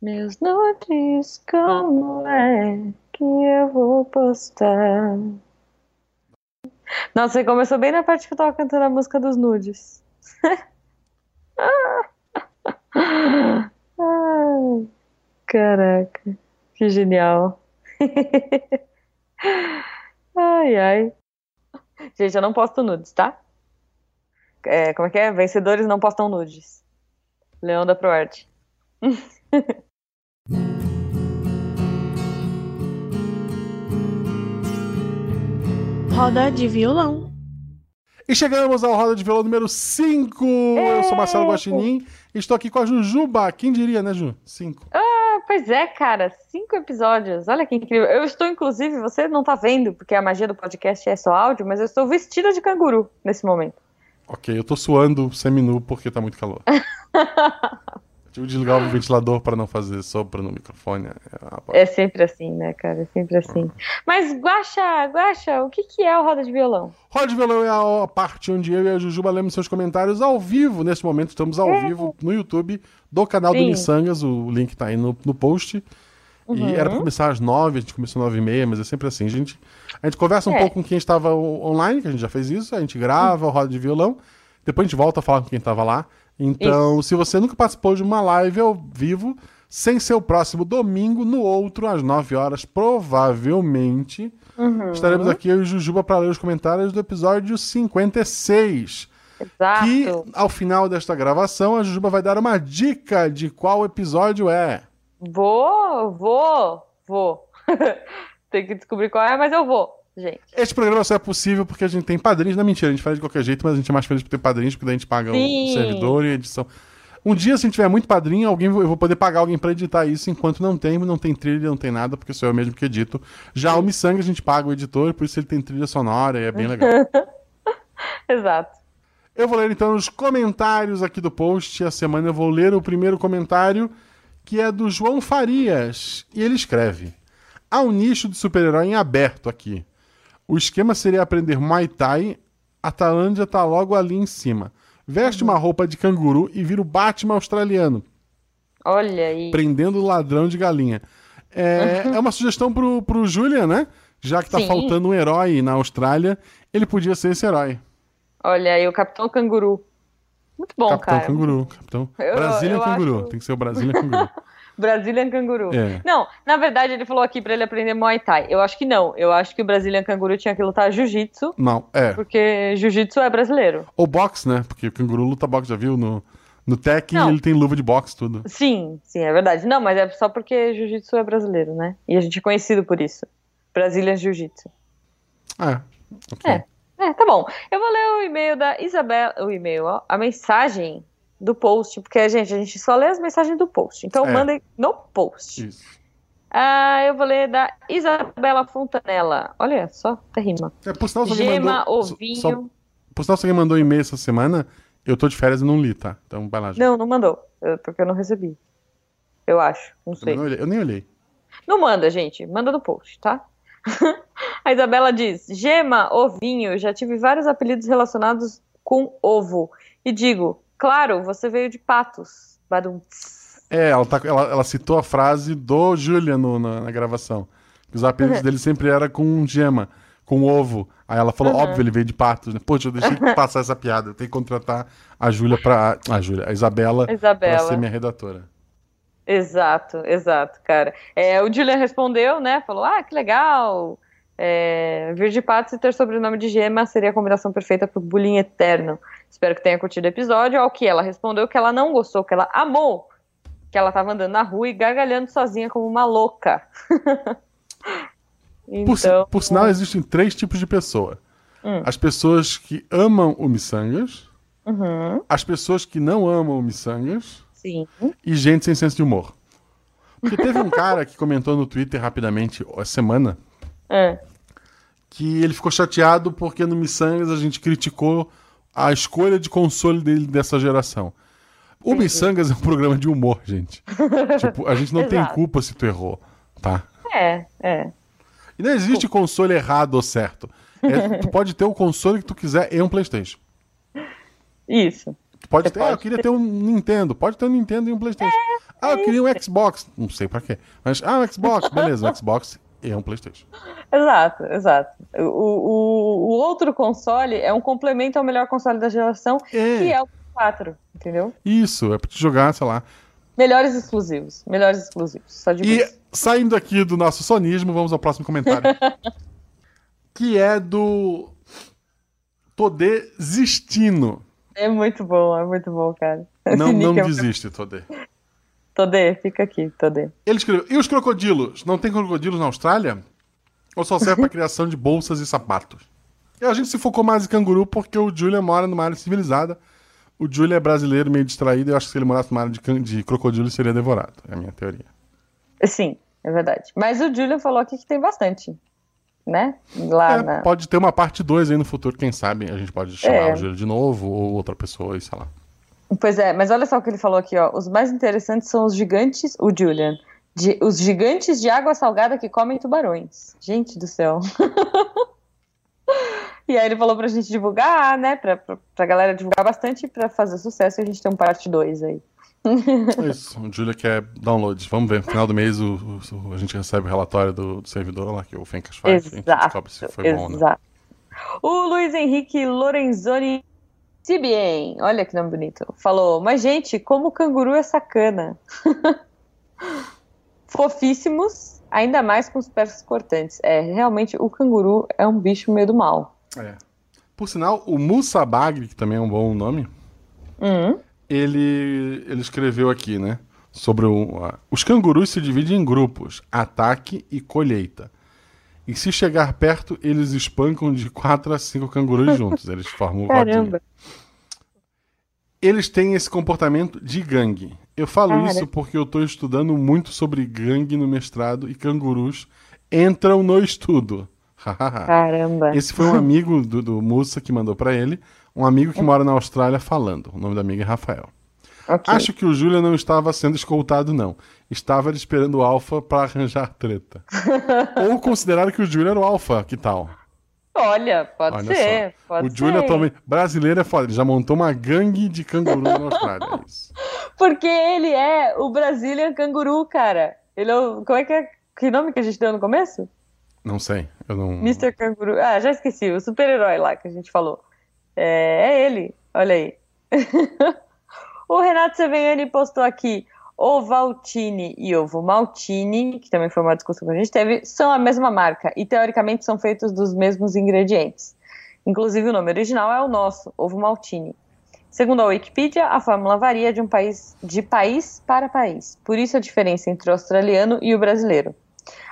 Meus nudes, como é que eu vou postar? Nossa, você começou bem na parte que eu tava cantando a música dos nudes. Caraca, que genial. Ai, ai. Gente, eu não posto nudes, tá? É, como é que é? Vencedores não postam nudes. Leão da Proarte. Roda de violão. E chegamos ao Roda de Violão número 5. Eu sou Marcelo Guaxinim e estou aqui com a Jujuba. Quem diria, né, Ju? 5. Ah, pois é, cara. Cinco episódios. Olha que incrível. Eu estou, inclusive, você não tá vendo, porque a magia do podcast é só áudio, mas eu estou vestida de canguru nesse momento. Ok, eu tô suando seminu porque tá muito calor. Tive desligar o ventilador para não fazer sopro no microfone. É sempre assim, né, cara? É sempre assim. Mas, Guaxa, Guaxa, o que, que é o Roda de Violão? Roda de Violão é a parte onde eu e a Jujuba lemos seus comentários ao vivo. Nesse momento, estamos ao É. vivo no YouTube do canal do Sim. Missangas. O link tá aí no, no post. Uhum. E era pra começar às nove, a gente começou às nove e meia, mas é sempre assim. A gente, a gente conversa um É. pouco com quem estava online, que a gente já fez isso. A gente grava o Roda de Violão. Depois a gente volta a falar com quem estava lá. Então, se você nunca participou de uma live ao vivo, sem ser o próximo domingo, no outro, às 9 horas, provavelmente, Uhum. estaremos aqui eu e Jujuba para ler os comentários do episódio 56. Exato. Que, ao final desta gravação, a Jujuba vai dar uma dica de qual episódio é. Vou, vou, vou. Tem que descobrir qual é, mas eu vou, gente. Este programa só é possível porque a gente tem padrinhos. Não, mentira, a gente faz de qualquer jeito, mas a gente é mais feliz por ter padrinhos, porque daí a gente paga Sim. o servidor e a edição. Um dia, se a gente tiver muito padrinho, alguém, eu vou poder pagar alguém pra editar isso, enquanto não tem, não tem trilha, não tem nada, porque sou eu mesmo que edito. Já o Missanga a gente paga o editor, por isso ele tem trilha sonora e é bem legal. Exato. Eu vou ler então os comentários aqui do post. A semana eu vou ler o primeiro comentário, que é do João Farias. E ele escreve: Há um nicho de super-herói em aberto aqui. O esquema seria aprender Muay Thai. A Tailândia tá logo ali em cima. Veste uma roupa de canguru e vira o Batman australiano, Olha aí. prendendo o ladrão de galinha. É, é uma sugestão pro, pro Julian, né? Já que tá Sim. faltando um herói na Austrália, ele podia ser esse herói. Olha aí, o Capitão Canguru. Muito bom, Capitão cara. Canguru. Capitão... Eu- Brasília eu Canguru. acho- Tem que ser o Brasília Canguru. Brazilian Canguru. É. Não, na verdade ele falou aqui pra ele aprender Muay Thai. Eu acho que não. Eu acho que o Brazilian Canguru tinha que lutar Jiu-Jitsu, Não, é. porque Jiu-Jitsu é brasileiro. Ou boxe, né? Porque o canguru luta boxe, já viu? No, no Tekken ele tem luva de boxe, tudo. Sim, sim, é verdade. Não, mas é só porque Jiu-Jitsu é brasileiro, né? E a gente é conhecido por isso. Brazilian Jiu-Jitsu. É. ok. É. É, tá bom. Eu vou ler o e-mail da Isabela. O e-mail, ó. A mensagem do post, porque, gente, a gente só lê as mensagens do post. Então É. mandem no post. Isso. Ah, eu vou ler da Isabela Fontanella. Olha só, até rima. É, por sinal, Gema, mandou, ovinho. só- por sinal, se alguém mandou um e-mail essa semana, eu tô de férias e não li, tá? Então vai lá, gente. Não, não mandou. eu- porque eu não recebi. Eu acho. Não Eu, sei. não olhei- eu nem olhei. Não manda, gente. Manda no post, tá? A Isabela diz: Gema, ovinho, já tive vários apelidos relacionados com ovo. E digo, claro, você veio de patos. Badum. É, ela, tá, ela, ela citou a frase do Julian no- na, na gravação. Os apelidos dele sempre era com gema, com ovo. Aí ela falou, Uhum. óbvio, ele veio de patos, né? Poxa, eu deixei de passar essa piada. Eu tenho que contratar a Júlia pra. A Júlia, a Isabela, pra Isabela. ser minha redatora. Exato, exato, cara. É, o Julian respondeu, né? Falou: Ah, que legal. É, vir de patos e ter sobrenome de gema seria a combinação perfeita pro bullying eterno. Espero que tenha curtido o episódio. Ao que ela respondeu que ela não gostou, que ela amou. Que ela tava andando na rua e gargalhando sozinha como uma louca. Por, então, por sinal, existem três tipos de pessoa: Hum. as pessoas que amam o Missangas, uhum, as pessoas que não amam o Missangas sim. e gente sem senso de humor. Porque teve um cara que comentou no Twitter rapidamente, essa semana, É. que ele ficou chateado porque no Missangas a gente criticou a escolha de console dele dessa geração. O Missangas é um programa de humor, gente. tipo, a gente não tem culpa se tu errou, tá? É, é. E não existe console errado ou certo. É, tu pode ter o console que tu quiser e um PlayStation. Isso. Tu pode Você ter, ah, eu pode queria ter um Nintendo. Pode ter um Nintendo e um PlayStation. Ah, eu queria um Xbox. Não sei pra quê. Mas, ah, um Xbox. Beleza, um Xbox é um PlayStation. Exato, exato. O, o, o outro console é um complemento ao melhor console da geração, É. que é o 4, entendeu? Isso, é pra te jogar, sei lá. Melhores exclusivos. Melhores exclusivos. Só digo E isso. saindo aqui do nosso sonismo, vamos ao próximo comentário. que é do Todê Zistino. É muito bom, é muito bom, cara. Não, não é- desiste, Todê. Todê, fica aqui, Todê. Ele escreveu: E os crocodilos? Não tem crocodilos na Austrália? Ou só serve para criação de bolsas e sapatos? E a gente se focou mais em canguru porque o Julian mora numa área civilizada. O Julian é brasileiro, meio distraído, e eu acho que se ele morasse numa área de, de crocodilo, ele seria devorado. É a minha teoria. Sim, é verdade. Mas o Julian falou aqui que tem bastante, né? Lá É, na... Pode ter uma parte 2 aí no futuro, quem sabe? A gente pode chamar É. o Julian de novo, ou outra pessoa, e sei lá. Pois é, mas olha só o que ele falou aqui, ó. Os mais interessantes são os gigantes, o Julian. de- os gigantes de água salgada que comem tubarões. Gente do céu. e aí ele falou pra gente divulgar, né? Pra, pra, pra galera divulgar bastante e pra fazer sucesso. E a gente tem um parte 2 aí. É Isso, o Julia quer downloads. Vamos ver, no final do mês o, o- a gente recebe o relatório do, do servidor lá, que o Fencas faz. A gente Exato. descobre se foi bom. Exato. O Luiz Henrique Lorenzoni Sibien, olha que nome bonito, falou: Mas, gente, como o canguru é sacana. Fofíssimos, ainda mais com os pés cortantes. É, realmente, o canguru é um bicho meio do mal. É. Por sinal, o Musa Bagri, que também é um bom nome, Uhum. ele, ele escreveu aqui, né? Sobre o, os cangurus se dividem em grupos, ataque e colheita. E se chegar perto, eles espancam de 4 a 5 cangurus juntos. Eles formam. Caramba. Eles têm esse comportamento de gangue. Eu falo Cara. isso porque eu tô estudando muito sobre gangue no mestrado e cangurus entram no estudo. Caramba. Esse foi um amigo do, do Mussa que mandou pra ele, um amigo que mora na Austrália falando. O nome do amigo é Rafael. Ok. Acho que o Júlia não estava sendo escoltado, não. Estava esperando o Alpha pra arranjar treta. Ou consideraram que o Júlia era o Alpha, que tal? Olha, pode Olha ser. Pode o Júlia atualmente. Brasileiro é foda, ele já montou uma gangue de cangurus na Austrália. é. Porque ele é o Brazilian Canguru, cara. Ele é o. Como é que é? Que nome que a gente deu no começo? Não sei, eu não. Mr. Canguru. Ah, já esqueci. O super-herói lá que a gente falou. É, é ele. Olha aí. o Renato Seveniani postou aqui. Ovaltine e Ovo Maltine, que também foi uma discussão que a gente teve, são a mesma marca e teoricamente são feitos dos mesmos ingredientes. Inclusive o nome original é o nosso, Ovo Maltine. Segundo a Wikipedia, a fórmula varia de um país de país para país. Por isso a diferença entre o australiano e o brasileiro.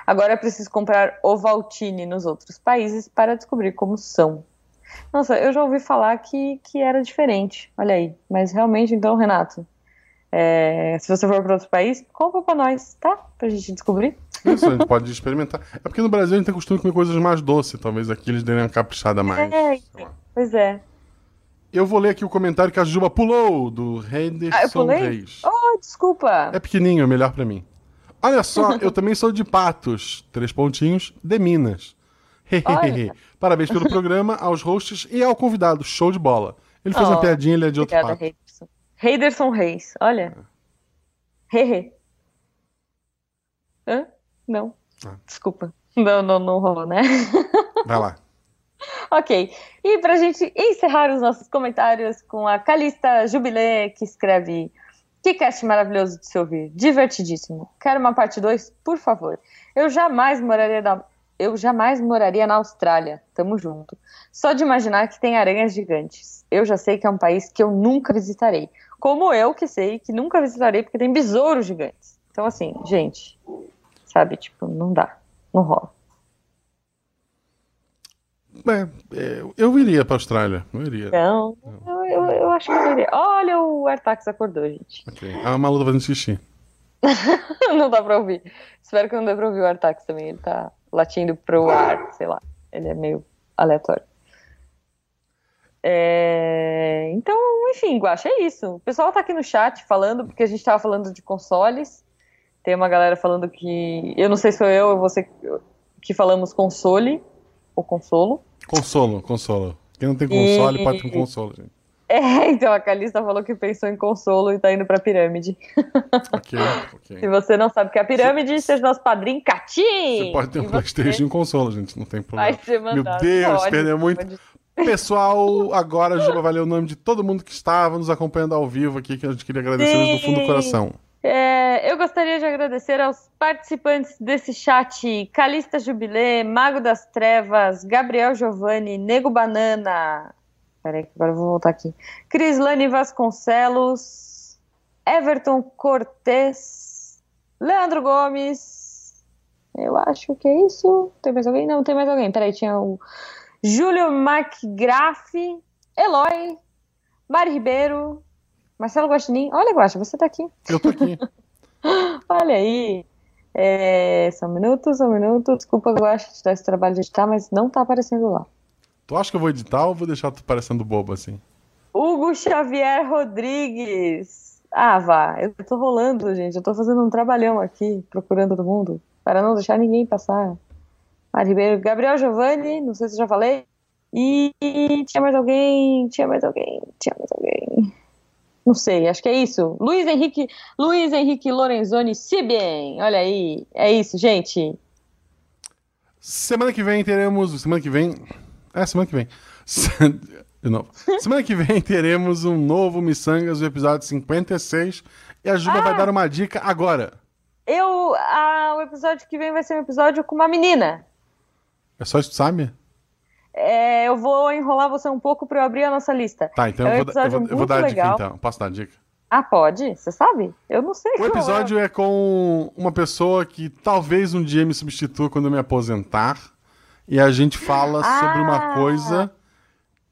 Agora é preciso comprar Ovaltine nos outros países para descobrir como são. Nossa, eu já ouvi falar que, que era diferente. Olha aí. Mas realmente, então, Renato, é, se você for para outro país, compra para nós, tá? Pra gente descobrir. Isso, a gente pode experimentar. É porque no Brasil a gente tem costume de comer coisas mais doces. Talvez aqui eles deem uma caprichada a mais. É, lá. pois é. Eu vou ler aqui o comentário que a Juba pulou, do Ah, eu Henderson pulei? Reis. Oh, desculpa. É pequenininho, é melhor pra mim. Olha só, eu também sou de Patos, três pontinhos, de Minas. Parabéns pelo programa, aos hosts e ao convidado. Show de bola. Ele fez Oh, uma piadinha, ele é de outro Obrigada, pato. Heiderson. Heiderson Reis, olha. Hehe. Hã? Não. Ah. Desculpa. Não, não, não rolou, né? Vai lá. ok. E pra gente encerrar os nossos comentários com a Calista Jubilé, que escreve Que cast maravilhoso de se ouvir. Divertidíssimo. Quero uma parte 2, por favor. Eu jamais moraria na... Eu jamais moraria na Austrália. Tamo junto. Só de imaginar que tem aranhas gigantes. Eu já sei que é um país que eu nunca visitarei. Como eu que sei que nunca visitarei porque tem besouros gigantes. Então, assim, gente, sabe, tipo, não dá. Não rola. É, eu iria pra Austrália. Eu iria. Então, eu, eu, eu acho que eu iria. Olha, o Artax acordou, gente. Ok. A Malu tá fazendo xixi. não dá pra ouvir. Espero que não dê pra ouvir o Artax também. Ele tá latindo pro ar, sei lá. Ele é meio aleatório. É, Então, enfim, Guaxa, é isso. O pessoal tá aqui no chat falando, porque a gente tava falando de consoles. Tem uma galera falando que. Eu não sei se sou eu ou você que falamos console ou consolo. Consolo, consolo. Quem não tem console E- pode ter um consolo, gente. É, então a Calista falou que pensou em consolo e tá indo pra pirâmide. Ok, ok. Se você não sabe o que é a pirâmide, seja nosso padrinho Catim! Você pode ter um Playstation e um console, gente, não tem Vai problema. ser Meu mandado. Deus, Pode, perdeu muito. pode. Pessoal, agora a Juba vai ler o nome de todo mundo que estava nos acompanhando ao vivo aqui, que a gente queria agradecer do fundo do coração. É, eu gostaria de agradecer aos participantes desse chat: Calista Jubilê, Mago das Trevas, Gabriel Giovanni, Nego Banana. Peraí, que agora eu vou voltar aqui. Crislane Vasconcelos, Everton Cortes, Leandro Gomes. Eu acho que é isso. Tem mais alguém? Não, tem mais alguém. Peraí, tinha o Júlio McGrath, Eloy, Mari Ribeiro, Marcelo Guaxinim. Olha, Guaxa, você tá aqui. Eu tô aqui. Olha aí. É, só um minuto, só um minuto. Desculpa, Guaxa, te dar esse trabalho de editar, mas não tá aparecendo lá. Tu acha que eu vou editar ou vou deixar tu parecendo bobo assim? Hugo Xavier Rodrigues. Ah, vá. Eu tô rolando, gente. Eu tô fazendo um trabalhão aqui, procurando todo mundo, para não deixar ninguém passar. Mari Ribeiro, Gabriel Giovanni, não sei se eu já falei. E tinha mais alguém, tinha mais alguém, tinha mais alguém. Não sei, acho que é isso. Luiz Henrique, Luiz Henrique Lorenzoni Sibien. Olha aí, é isso, gente. Semana que vem teremos. Semana que vem. É, semana que vem. De novo. Semana que vem teremos um novo Missangas, o episódio 56. E a Juba Ah! vai dar uma dica agora. Eu, ah, o episódio que vem vai ser um episódio com uma menina. É só isso, sabe? É, eu vou enrolar você um pouco para eu abrir a nossa lista. Tá, então É um eu, vou, dar- eu, vou, episódio eu vou dar a dica então. Posso dar a dica? Ah, pode? Você sabe? Eu não sei. O qual é. episódio é com uma pessoa que talvez um dia me substitua quando eu me aposentar. E a gente fala sobre uma Ah! coisa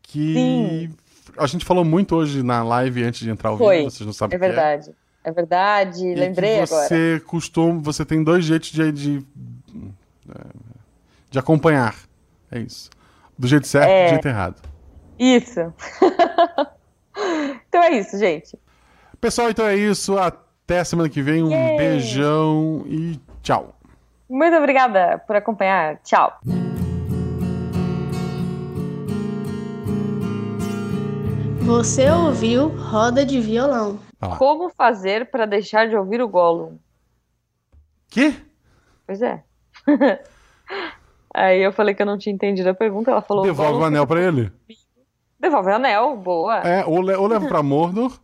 que. Sim. A gente falou muito hoje na live antes de entrar ao Foi. vivo, vocês não sabem É o que é. verdade. É verdade, E lembrei que você costuma, você tem dois jeitos de, de, de acompanhar. É isso. Do jeito certo e É. do jeito errado. agora. Isso. então é isso, gente. Pessoal, então é isso. Até semana que vem. Um beijão e tchau. Muito obrigada por acompanhar. Tchau. Você ouviu Roda de Violão. Lá. Como fazer para deixar de ouvir o Gollum? Quê? Pois é. Aí eu falei que eu não tinha entendido a pergunta, ela falou. Devolve Gollum o anel pra ele. Devolve o anel, boa. É, ou, le- ou leva pra Mordor,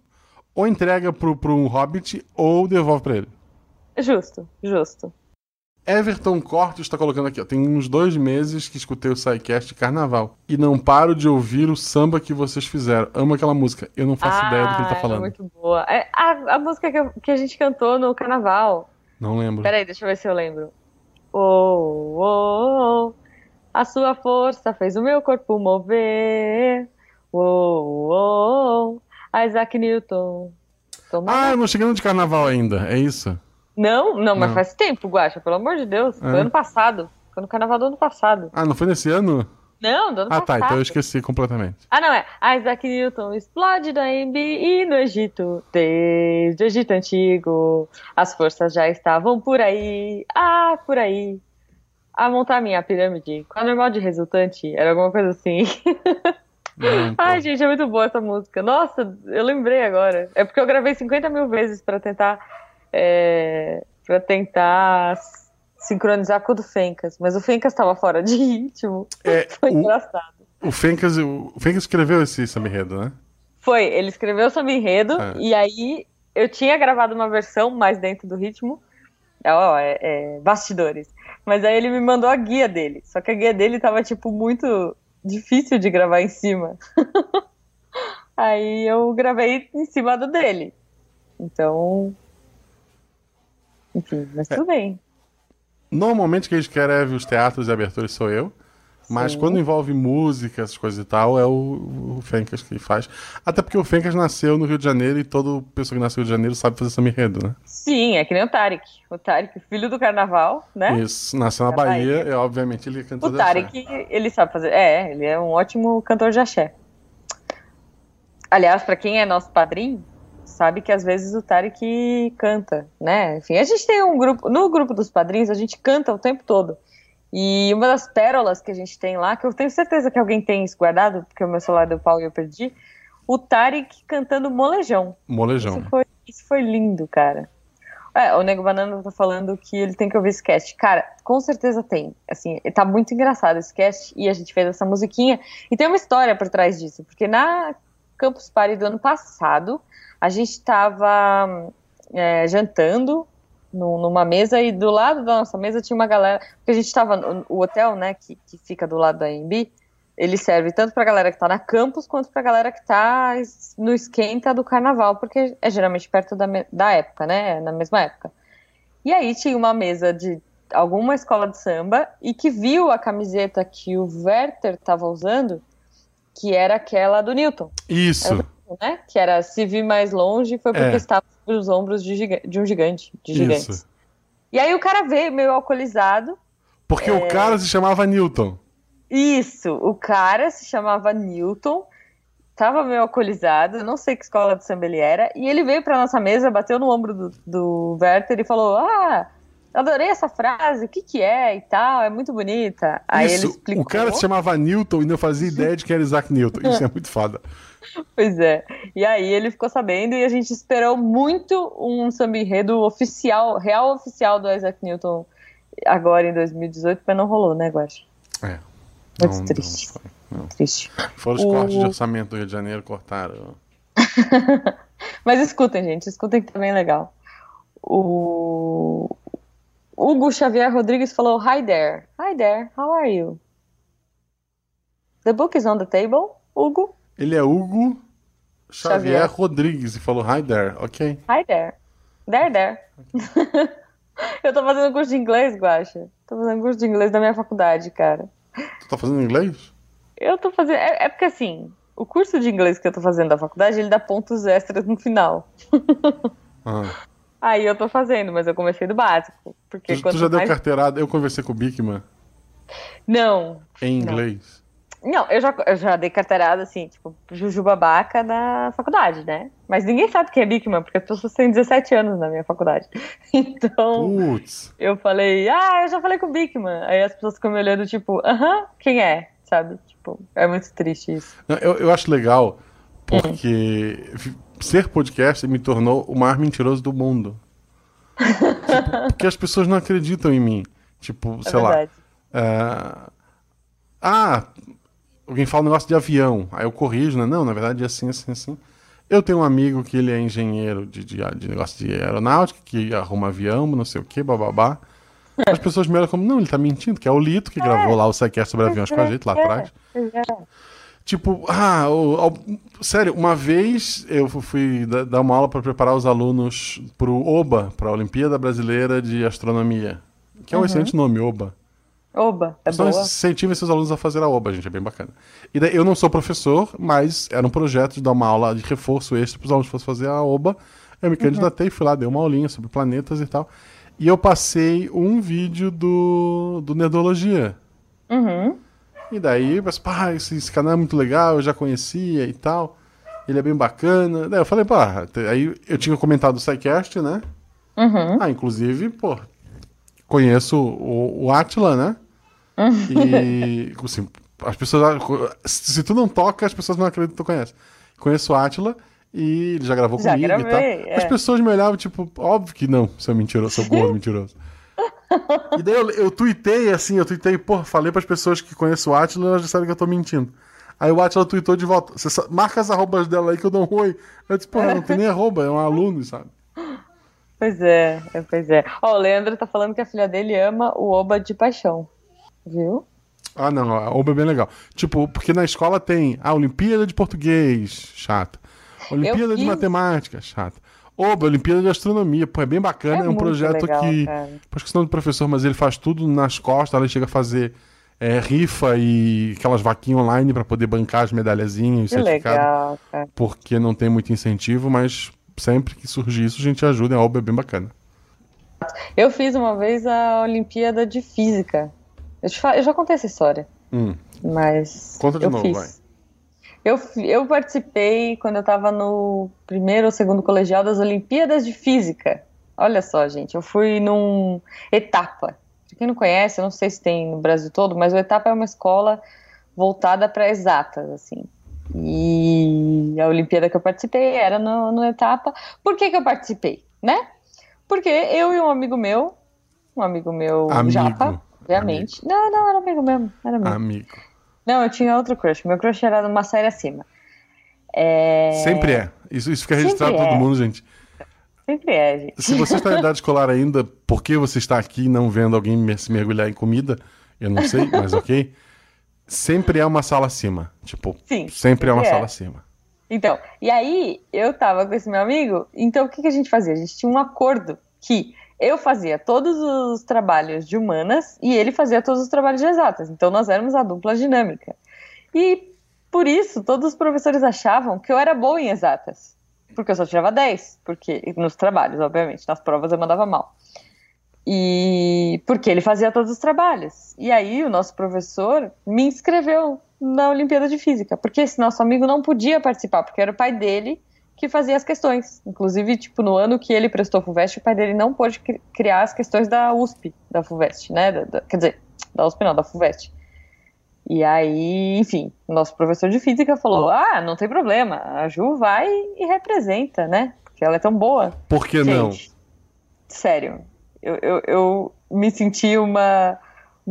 ou entrega pro, pro um hobbit, ou devolve pra ele. Justo, justo. Everton Cortes está colocando aqui, ó. Tem uns dois meses que escutei o SciCast de carnaval. E não paro de ouvir o samba que vocês fizeram. Amo aquela música. Eu não faço ideia do que ele tá Ah, falando. É muito boa. É, a, a música que, eu- que a gente cantou no carnaval. Não lembro. Peraí, deixa eu ver se eu lembro. Oh, oh, oh, a sua força fez o meu corpo mover. Oh, oh, oh, Isaac Newton. Toma Ah, eu não cheguei no de carnaval ainda. É isso? Não, não, mas Não. faz tempo, Guaxa, pelo amor de Deus. Foi É. ano passado. Foi no carnaval do ano passado. Ah, não foi nesse ano? Não, do ano Ah, tá. passado. Então eu esqueci completamente. Ah, não, é. Isaac Newton explode na Embi e no Egito. Desde o Egito Antigo, as forças já estavam por aí. Ah, por aí. A montar minha pirâmide. Com a normal de resultante. Era alguma coisa assim. Não, pô. Ai, gente, é muito boa essa música. Nossa, eu lembrei agora. É porque eu gravei 50 mil vezes pra tentar. É, pra tentar sincronizar com o do Fencas. Mas o Fencas tava fora de ritmo. É, Foi o, engraçado. o, Fencas, o Fencas escreveu esse samba enredo, né? Foi, ele escreveu o samba enredo É. e aí eu tinha gravado uma versão mais dentro do ritmo. Ó, é, é, bastidores. Mas aí ele me mandou a guia dele. Só que a guia dele tava, tipo, muito difícil de gravar em cima. aí eu gravei em cima do dele. Então. Enfim, mas tudo bem. Normalmente quem escreve os teatros e aberturas sou eu. Mas Sim. quando envolve música, essas coisas e tal, é o, o Fencas que faz. Até porque o Fencas nasceu no Rio de Janeiro e todo pessoa que nasceu no Rio de Janeiro sabe fazer samba enredo, né? Sim, é que nem o Tarek. O Tarek, filho do carnaval, né? Isso, nasceu na Da Bahia, Bahia. e obviamente ele canta O Tarek, ele sabe fazer. É, ele é um ótimo cantor de axé. Aliás, pra quem é nosso padrinho, sabe que às vezes o Tarek canta, né? Enfim, a gente tem um grupo. No grupo dos padrinhos, a gente canta o tempo todo. E uma das pérolas que a gente tem lá, que eu tenho certeza que alguém tem isso guardado, porque o meu celular deu pau e eu perdi. o Tarek cantando molejão. Molejão. Isso foi, isso foi lindo, cara. É, o Nego Banana tá falando que ele tem que ouvir esse cast. Cara, com certeza tem. Assim, tá muito engraçado esse cast e a gente fez essa musiquinha. E tem uma história por trás disso, porque na Campus Party do ano passado, a gente tava é, jantando numa mesa e do lado da nossa mesa tinha uma galera. Porque a gente tava. no- O hotel, né, que, que fica do lado da AMB, ele serve tanto pra galera que tá na campus quanto pra galera que tá es- no esquenta do carnaval, porque é geralmente perto da, da época, né? Na mesma época. E aí tinha uma mesa de alguma escola de samba e que viu a camiseta que o Werther tava usando, que era aquela do Newton Isso. né? Que era se vir mais longe foi porque É. estava sobre os ombros de, giga- de um gigante, de gigantes. Isso. E aí o cara veio meio alcoolizado. Porque É. o cara se chamava Newton. Isso, o cara se chamava Newton, tava meio alcoolizado, não sei que escola de samba ele era, e ele veio pra nossa mesa, bateu no ombro do, do Werther e falou: Ah, adorei essa frase, o que que é e tal, é muito bonita. Aí Isso. ele explicou. O cara se chamava Newton e não fazia ideia de que era Isaac Newton. Isso é muito foda. Pois é. E aí ele ficou sabendo e a gente esperou muito um samba enredo oficial, real oficial do Isaac Newton agora em 2018, mas não rolou, né, Guaxa? É. Muito Não- triste. não não. Triste. Fora os O- cortes de orçamento do Rio de Janeiro, cortaram. Mas escutem, gente, escutem que também é legal. O Hugo Xavier Rodrigues falou: Hi there. Hi there, how are you? The book is on the table, Hugo. Ele é Hugo Xavier, Xavier. Rodrigues e falou Hi there, ok. Hi there. There, there. Eu tô fazendo curso de inglês, Guaxa. Tô fazendo curso de inglês da minha faculdade, cara. Tu tá fazendo inglês? Eu tô fazendo. É, é porque assim, o curso de inglês que eu tô fazendo da faculdade, ele dá pontos extras no final. Ah. Aí eu tô fazendo, mas eu comecei do básico. Porque Tu, tu já deu mais... carteirada? Eu conversei com o Bigman Não, em Não. inglês. não, eu já, eu já dei carteirada, assim, tipo, Juju Babaca na faculdade, né? Mas ninguém sabe quem é Bigman, porque as pessoas têm 17 anos na minha faculdade. Então, Putz. eu falei, ah, eu já falei com o Bigman. Aí as pessoas ficam me olhando, tipo, aham, quem é? Sabe? Tipo, é muito triste isso. Não, Eu, eu acho legal porque vi- ser podcaster me tornou o maior mentiroso do mundo. Tipo, porque as pessoas não acreditam em mim. Tipo, É sei lá. verdade. é, Ah, alguém fala um negócio de avião. Aí eu corrijo, né? Não, na verdade é assim, assim, assim. Eu tenho um amigo que ele é engenheiro de, de, de negócio de aeronáutica, que arruma avião, não sei o que, bababá. As pessoas me olham como, não, ele tá mentindo, que é o Lito que gravou lá o Sequer sobre aviões com a gente lá É, atrás. Tipo, ah, o- o- sério, uma vez eu fui da- dar uma aula para preparar os alunos pro OBA, para a Olimpíada Brasileira de Astronomia, que é um excelente nome, OBA. Oba, é Então, boa. incentivem seus alunos a fazer a OBA, gente, é bem bacana. E daí, eu não sou professor, mas era um projeto de dar uma aula de reforço extra para os alunos que fossem fazer a OBA. Eu me candidatei, fui lá, dei uma aulinha sobre planetas e tal. E eu passei um vídeo do, do Nerdologia. Uhum. E daí, pensei, pá, esse, esse canal é muito legal, eu já conhecia e tal. Ele é bem bacana. Daí eu falei, pá, aí eu tinha comentado o SciCast, né? Uhum. Ah, inclusive, pô, conheço o, o Atila, né? Uhum. E, assim, as pessoas. Se tu não toca, as pessoas não acreditam que tu conhece. Conheço o Atila e ele já gravou Já comigo e gravei, tal. é. As pessoas me olhavam, tipo, óbvio que não, seu mentiroso, seu gordo mentiroso. E daí eu, eu tuitei assim, eu tuitei, pô, falei pras pessoas que conhecem o Atila e elas já sabem que eu tô mentindo. Aí o Atila tweetou de volta. Você marca as arrobas dela aí que eu dou um oi. Eu disse, pô, não tem nem arroba, é um aluno, sabe? Pois é, é, pois é. Ó, o Leandro tá falando que a filha dele ama o Oba de paixão. Viu? Ah, não, a OBA é bem legal. Tipo, porque na escola tem a Olimpíada de Português, chato. Olimpíada de fiz- Matemática, OBA, Olimpíada de Astronomia, pô, é bem bacana, é, um muito projeto legal, que. cara. Acho que nome do professor, mas ele faz tudo nas costas, ele chega a fazer é, rifa e aquelas vaquinhas online pra poder bancar as medalhazinhas e Que certificado, legal, cara. porque não tem muito incentivo, mas sempre que surgir isso, a gente ajuda, a OBA é bem bacana. Eu fiz uma vez a Olimpíada de Física. Eu, te fa- eu já contei essa história, Hum, mas. Conta de eu novo, fiz. vai. Eu, eu participei quando eu tava no primeiro ou segundo colegial das Olimpíadas de Física. Olha só, gente, eu fui num Etapa. Pra quem não conhece, eu não sei se tem no Brasil todo, mas o Etapa é uma escola voltada para exatas, assim. E a Olimpíada que eu participei era no, no etapa. Por que, que eu participei, né? Porque eu e um amigo meu, um amigo meu Amigo. japa, obviamente. Não, não, era amigo mesmo. Era amigo. Amigo. Não, eu tinha outro crush. Meu crush era numa série acima. É... Sempre é. Isso, isso fica registrado Sempre pra todo é. mundo, gente. Sempre é, gente. Se você está em idade escolar ainda, por que você está aqui não vendo alguém se mergulhar em comida? Eu não sei, mas ok. Sempre é uma sala acima. Tipo, Sim, sempre é uma sempre é. sala acima. Então, e aí eu tava com esse meu amigo, então o que, que a gente fazia? A gente tinha um acordo que eu fazia todos os trabalhos de humanas e ele fazia todos os trabalhos de exatas. Então nós éramos a dupla dinâmica. E por isso todos os professores achavam que eu era boa em exatas. Porque eu só tirava 10, porque nos trabalhos, obviamente, nas provas eu mandava mal. E porque ele fazia todos os trabalhos. E aí o nosso professor me inscreveu na Olimpíada de Física, porque esse nosso amigo não podia participar, porque era o pai dele que fazia as questões. Inclusive, tipo, no ano que ele prestou FUVEST, o pai dele não pôde cri- criar as questões da USP, da FUVEST, né? Da- da- quer dizer, da USP não, da FUVEST. E aí, enfim, nosso professor de física falou: ah, não tem problema, a Ju vai e representa, né? Porque ela é tão boa. Por que não? Gente, sério, eu, eu, eu me senti uma,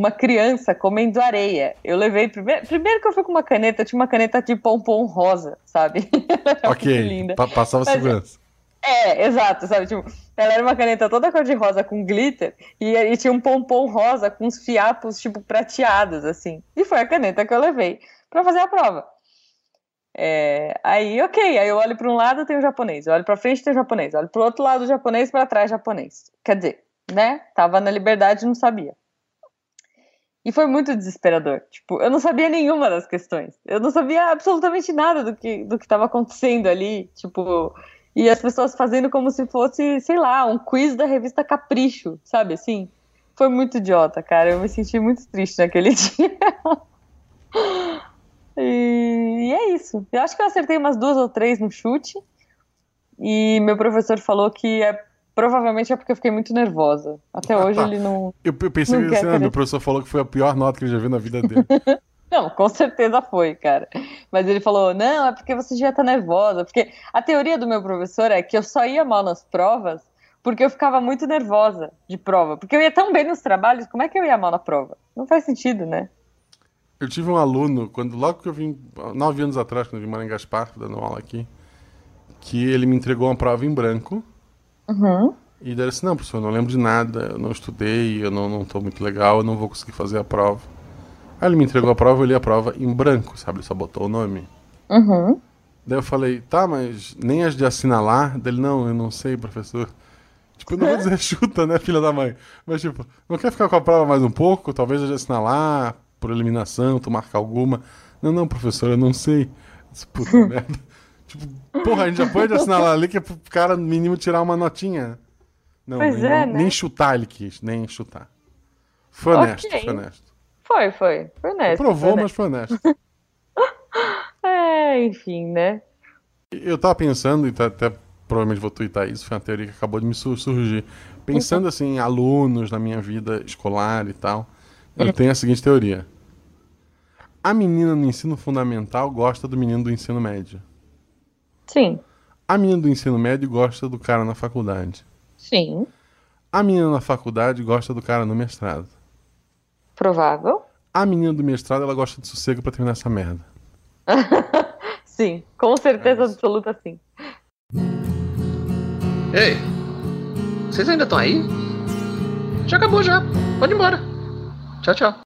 uma criança comendo areia. Eu levei primeiro, primeiro que eu fui com uma caneta, tinha uma caneta de pompom rosa, sabe? Ok, linda. pa- passava Mas- segurança. É, exato, sabe? Tipo, ela era uma caneta toda cor de rosa com glitter e, e tinha um pompom rosa com uns fiapos, tipo, prateados, assim. E foi a caneta que eu levei pra fazer a prova. É, aí, ok, aí eu olho para um lado, tem o japonês, eu olho para frente, tem o japonês, eu olho para o outro lado, o japonês, para trás, japonês. Quer dizer, né? Tava na liberdade não sabia. E foi muito desesperador. Tipo, eu não sabia nenhuma das questões. Eu não sabia absolutamente nada do que do que estava acontecendo ali. Tipo, e as pessoas fazendo como se fosse, sei lá, um quiz da revista Capricho, sabe assim? Foi muito idiota, cara. Eu me senti muito triste naquele dia. e, e é isso. Eu acho que eu acertei umas duas ou três no chute. E meu professor falou que é, provavelmente é porque eu fiquei muito nervosa. Até Ah, hoje tá. ele não. Eu, eu pensei Não que assim, ah, meu professor falou que foi a pior nota que ele já viu na vida dele. Não, com certeza foi, cara. Mas ele falou: não, é porque você devia estar nervosa. Porque a teoria do meu professor é que eu só ia mal nas provas porque eu ficava muito nervosa de prova. Porque eu ia tão bem nos trabalhos, como é que eu ia mal na prova? Não faz sentido, né? Eu tive um aluno, quando logo que eu vim, nove anos atrás, quando eu vim morar em Gaspar, dando aula aqui, que ele me entregou uma prova em branco. Uhum. E daí ele disse, não, professor, eu não lembro de nada, eu não estudei, eu não, não tô muito legal, eu não vou conseguir fazer a prova. Aí ele me entregou a prova, eu li a prova em branco, sabe? Ele só botou o nome. Uhum. Daí eu falei, tá, mas nem as de assinalar? Dele, não, eu não sei, professor. Tipo, eu não vou dizer chuta, né, filha da mãe? Mas, tipo, não quer ficar com a prova mais um pouco? Talvez a de assinalar, por eliminação, tu marca alguma. Não, não, professor, eu não sei. Eu disse, Puta merda. Tipo, porra, a gente já pode assinalar ali que é pro cara mínimo tirar uma notinha. Não, Pois nem, é, né? nem chutar ele quis, nem chutar. Foi honesto, Ok. foi honesto. Foi, foi. Foi honesto. Provou, mas foi honesto. É, enfim, né? Eu tava pensando, e tá- até provavelmente vou twittar isso, foi uma teoria que acabou de me sur- surgir. Pensando assim em alunos na minha vida escolar e tal, eu tenho a seguinte teoria. A menina no ensino fundamental gosta do menino do ensino médio. Sim. A menina do ensino médio gosta do cara na faculdade. Sim. A menina na faculdade gosta do cara no mestrado. Provável. A menina do mestrado, ela gosta de sossego pra terminar essa merda. Sim. Com certeza É absoluta, sim. Ei, vocês ainda estão aí? Já acabou já. Pode ir embora. Tchau, tchau.